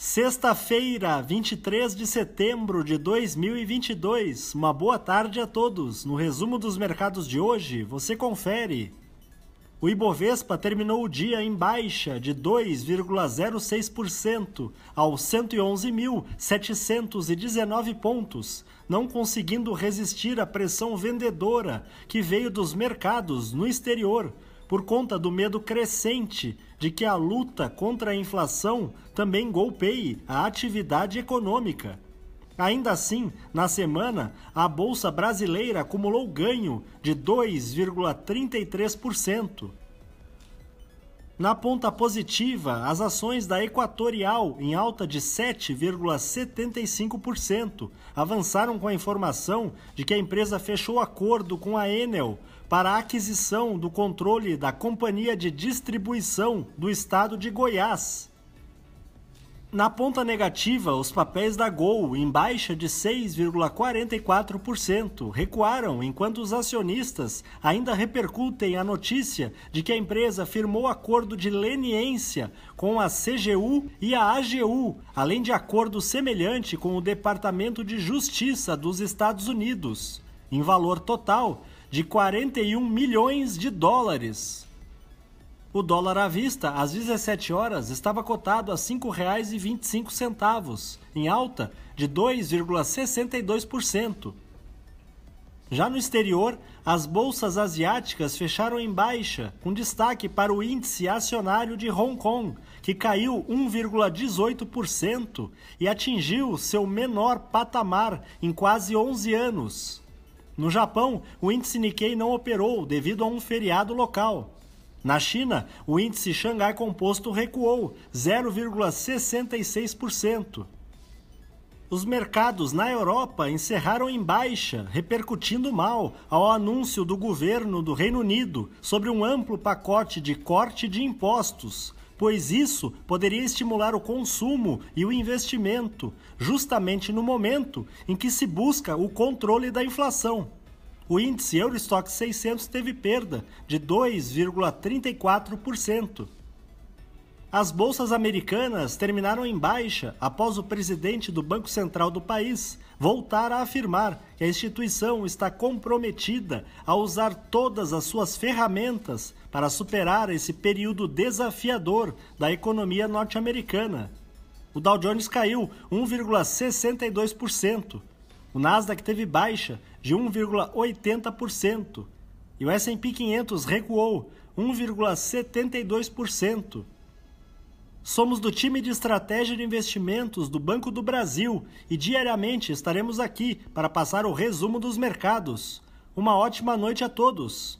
Sexta-feira, 23 de setembro de 2022. Uma boa tarde a todos. No resumo dos mercados de hoje, você confere. O Ibovespa terminou o dia em baixa de 2,06% aos 111.719 pontos, não conseguindo resistir à pressão vendedora que veio dos mercados no exterior por conta do medo crescente de que a luta contra a inflação também golpeie a atividade econômica. Ainda assim, na semana, a Bolsa Brasileira acumulou ganho de 2,33%. Na ponta positiva, as ações da Equatorial, em alta de 7,75%, avançaram com a informação de que a empresa fechou acordo com a Enel para a aquisição do controle da Companhia de Distribuição do Estado de Goiás. Na ponta negativa, os papéis da Gol, em baixa de 6,44%, recuaram enquanto os acionistas ainda repercutem a notícia de que a empresa firmou acordo de leniência com a CGU e a AGU, além de acordo semelhante com o Departamento de Justiça dos Estados Unidos, em valor total de 41 milhões de dólares. O dólar à vista, às 17 horas, estava cotado a R$ 5,25, em alta de 2,62%. Já no exterior, as bolsas asiáticas fecharam em baixa, com destaque para o índice acionário de Hong Kong, que caiu 1,18% e atingiu seu menor patamar em quase 11 anos. No Japão, o índice Nikkei não operou devido a um feriado local. Na China, o índice Xangai Composto recuou 0,66%. Os mercados na Europa encerraram em baixa, repercutindo mal ao anúncio do governo do Reino Unido sobre um amplo pacote de corte de impostos, pois isso poderia estimular o consumo e o investimento, justamente no momento em que se busca o controle da inflação. O índice Eurostock 600 teve perda de 2,34%. As bolsas americanas terminaram em baixa após o presidente do Banco Central do país voltar a afirmar que a instituição está comprometida a usar todas as suas ferramentas para superar esse período desafiador da economia norte-americana. O Dow Jones caiu 1,62%. O Nasdaq teve baixa de 1,80% e o S&P 500 recuou 1,72%. Somos do time de estratégia de investimentos do Banco do Brasil e diariamente estaremos aqui para passar o resumo dos mercados. Uma ótima noite a todos.